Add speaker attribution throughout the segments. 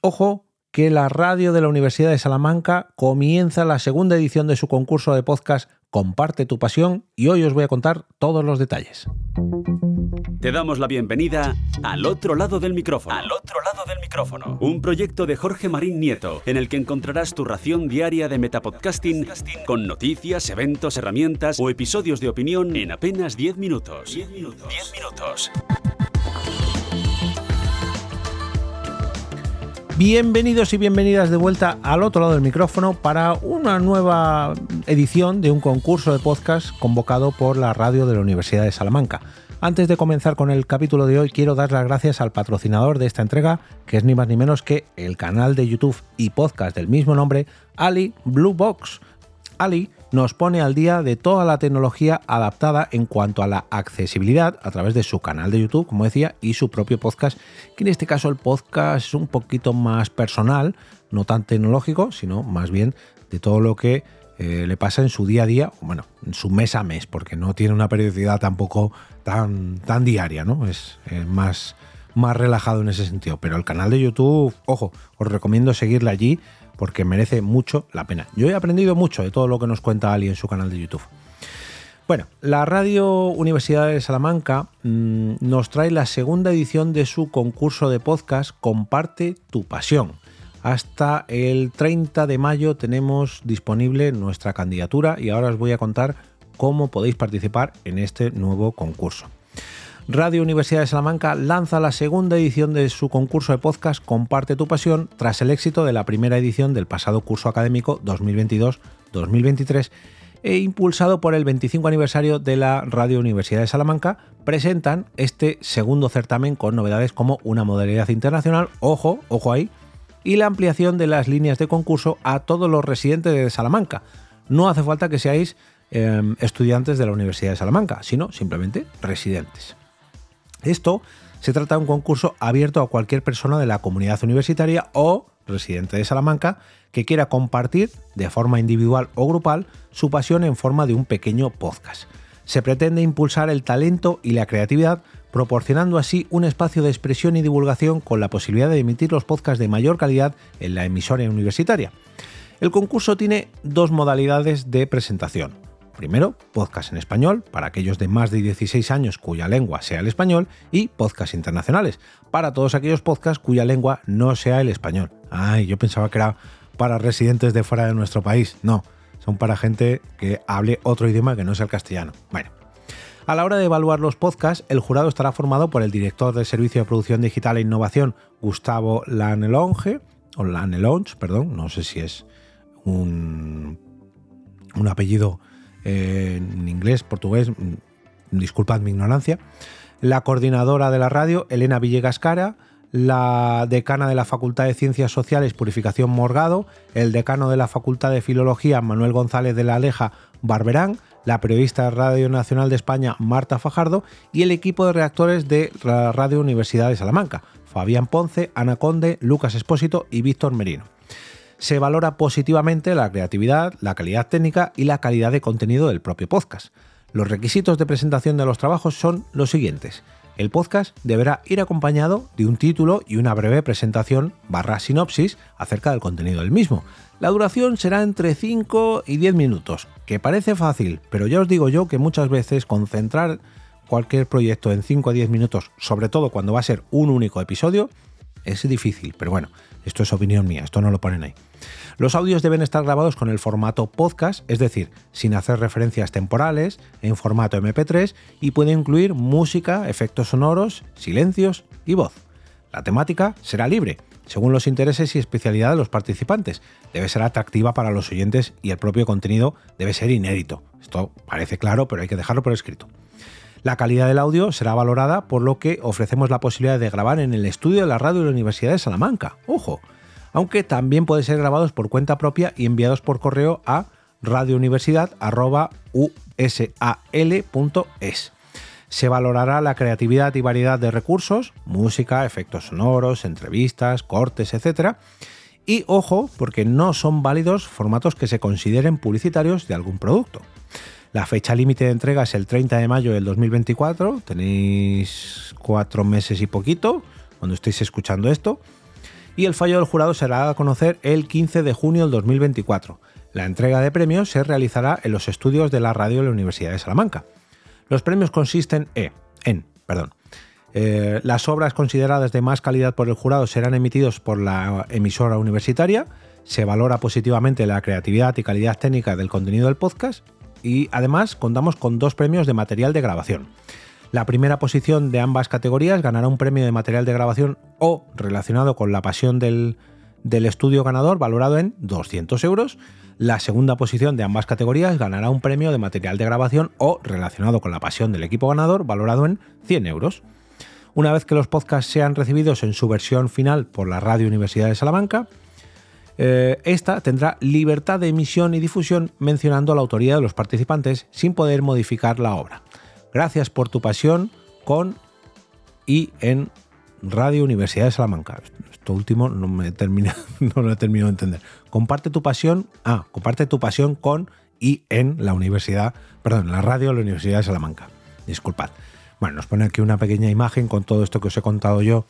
Speaker 1: Ojo, que la radio de la Universidad de Salamanca comienza la segunda edición de su concurso de podcast Comparte tu pasión y hoy os voy a contar todos los detalles.
Speaker 2: Te damos la bienvenida al otro lado del micrófono. Al otro lado del micrófono. Un proyecto de Jorge Marín Nieto, en el que encontrarás tu ración diaria de metapodcasting con noticias, eventos, herramientas o episodios de opinión en apenas 10 minutos. 10 minutos. 10 minutos.
Speaker 1: Bienvenidos y bienvenidas de vuelta al otro lado del micrófono para una nueva edición de un concurso de podcast convocado por la radio de la Universidad de Salamanca. Antes de comenzar con el capítulo de hoy, quiero dar las gracias al patrocinador de esta entrega, que es ni más ni menos que el canal de YouTube y podcast del mismo nombre, Ali Blue Box. Ali nos pone al día de toda la tecnología adaptada en cuanto a la accesibilidad a través de su canal de YouTube, como decía, y su propio podcast, que en este caso el podcast es un poquito más personal, no tan tecnológico, sino más bien de todo lo que eh, le pasa en su día a día, bueno, en su mes a mes, porque no tiene una periodicidad tampoco tan, tan diaria, ¿no? Es más, más relajado en ese sentido. Pero el canal de YouTube, ojo, os recomiendo seguirle allí porque merece mucho la pena. Yo he aprendido mucho de todo lo que nos cuenta Ali en su canal de YouTube. Bueno, la Radio Universidad de Salamanca mm, nos trae la segunda edición de su concurso de podcast Comparte tu pasión. Hasta el 30 de mayo tenemos disponible nuestra candidatura y ahora os voy a contar cómo podéis participar en este nuevo concurso. Radio Universidad de Salamanca lanza la segunda edición de su concurso de podcast Comparte tu pasión tras el éxito de la primera edición del pasado curso académico 2022-2023 e impulsado por el 25 aniversario de la Radio Universidad de Salamanca, presentan este segundo certamen con novedades como una modalidad internacional, ojo, ojo ahí, y la ampliación de las líneas de concurso a todos los residentes de Salamanca. No hace falta que seáis em, estudiantes de la Universidad de Salamanca, sino simplemente residentes. Esto se trata de un concurso abierto a cualquier persona de la comunidad universitaria o residente de Salamanca que quiera compartir de forma individual o grupal su pasión en forma de un pequeño podcast. Se pretende impulsar el talento y la creatividad proporcionando así un espacio de expresión y divulgación con la posibilidad de emitir los podcasts de mayor calidad en la emisora universitaria. El concurso tiene dos modalidades de presentación. Primero, podcast en español para aquellos de más de 16 años cuya lengua sea el español y podcast internacionales para todos aquellos podcasts cuya lengua no sea el español. Ay, yo pensaba que era para residentes de fuera de nuestro país. No, son para gente que hable otro idioma que no sea el castellano. Bueno, a la hora de evaluar los podcasts, el jurado estará formado por el director del Servicio de Producción Digital e Innovación, Gustavo Lanelonge, o Lanelonge, perdón, no sé si es un, un apellido en inglés, portugués, mm, disculpad mi ignorancia, la coordinadora de la radio, Elena Villegas Cara, la decana de la Facultad de Ciencias Sociales, Purificación Morgado, el decano de la Facultad de Filología, Manuel González de la Aleja, Barberán, la periodista de Radio Nacional de España, Marta Fajardo, y el equipo de reactores de la Radio Universidad de Salamanca, Fabián Ponce, Ana Conde, Lucas Espósito y Víctor Merino se valora positivamente la creatividad, la calidad técnica y la calidad de contenido del propio podcast. Los requisitos de presentación de los trabajos son los siguientes. El podcast deberá ir acompañado de un título y una breve presentación barra sinopsis acerca del contenido del mismo. La duración será entre 5 y 10 minutos, que parece fácil, pero ya os digo yo que muchas veces concentrar cualquier proyecto en 5 a 10 minutos, sobre todo cuando va a ser un único episodio, es difícil, pero bueno, esto es opinión mía, esto no lo ponen ahí. Los audios deben estar grabados con el formato podcast, es decir, sin hacer referencias temporales, en formato MP3 y puede incluir música, efectos sonoros, silencios y voz. La temática será libre, según los intereses y especialidad de los participantes. Debe ser atractiva para los oyentes y el propio contenido debe ser inédito. Esto parece claro, pero hay que dejarlo por escrito. La calidad del audio será valorada por lo que ofrecemos la posibilidad de grabar en el estudio de la radio de la Universidad de Salamanca. Ojo, aunque también puede ser grabados por cuenta propia y enviados por correo a radiouniversidad.usal.es. Se valorará la creatividad y variedad de recursos, música, efectos sonoros, entrevistas, cortes, etc. Y ojo, porque no son válidos formatos que se consideren publicitarios de algún producto. La fecha límite de entrega es el 30 de mayo del 2024. Tenéis cuatro meses y poquito cuando estéis escuchando esto. y el fallo del jurado será a conocer el 15 de junio del 2024. La entrega de premios se realizará en los estudios de la radio de la Universidad de Salamanca. Los premios consisten en, perdón, eh, las obras consideradas de más calidad por el jurado serán emitidos por la emisora universitaria, se valora positivamente la creatividad y calidad técnica del contenido del podcast y además contamos con dos premios de material de grabación. La primera posición de ambas categorías ganará un premio de material de grabación o relacionado con la pasión del, del estudio ganador valorado en 200 euros. La segunda posición de ambas categorías ganará un premio de material de grabación o relacionado con la pasión del equipo ganador valorado en 100 euros. Una vez que los podcasts sean recibidos en su versión final por la Radio Universidad de Salamanca, eh, esta tendrá libertad de emisión y difusión mencionando la autoría de los participantes sin poder modificar la obra. Gracias por tu pasión con y en Radio Universidad de Salamanca. Esto último no me termina, no lo he terminado de entender. Comparte tu pasión, ah, comparte tu pasión con y en la universidad, perdón, la radio de la Universidad de Salamanca. Disculpad. Bueno, nos pone aquí una pequeña imagen con todo esto que os he contado yo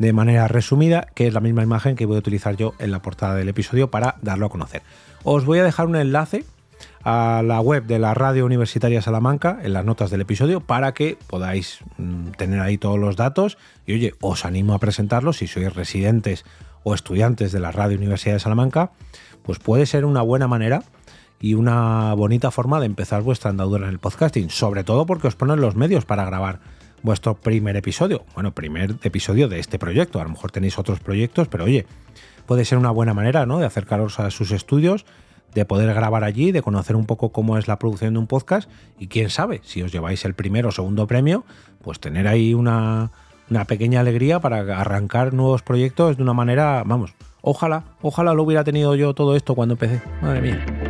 Speaker 1: de manera resumida, que es la misma imagen que voy a utilizar yo en la portada del episodio para darlo a conocer. Os voy a dejar un enlace a la web de la Radio Universitaria Salamanca en las notas del episodio para que podáis mm, tener ahí todos los datos. Y oye, os animo a presentarlos si sois residentes o estudiantes de la Radio Universidad de Salamanca, pues puede ser una buena manera y una bonita forma de empezar vuestra andadura en el podcasting, sobre todo porque os ponen los medios para grabar vuestro primer episodio, bueno, primer episodio de este proyecto, a lo mejor tenéis otros proyectos, pero oye, puede ser una buena manera, ¿no? De acercaros a sus estudios de poder grabar allí, de conocer un poco cómo es la producción de un podcast y quién sabe, si os lleváis el primero o segundo premio, pues tener ahí una, una pequeña alegría para arrancar nuevos proyectos de una manera, vamos, ojalá, ojalá lo hubiera tenido yo todo esto cuando empecé, madre mía.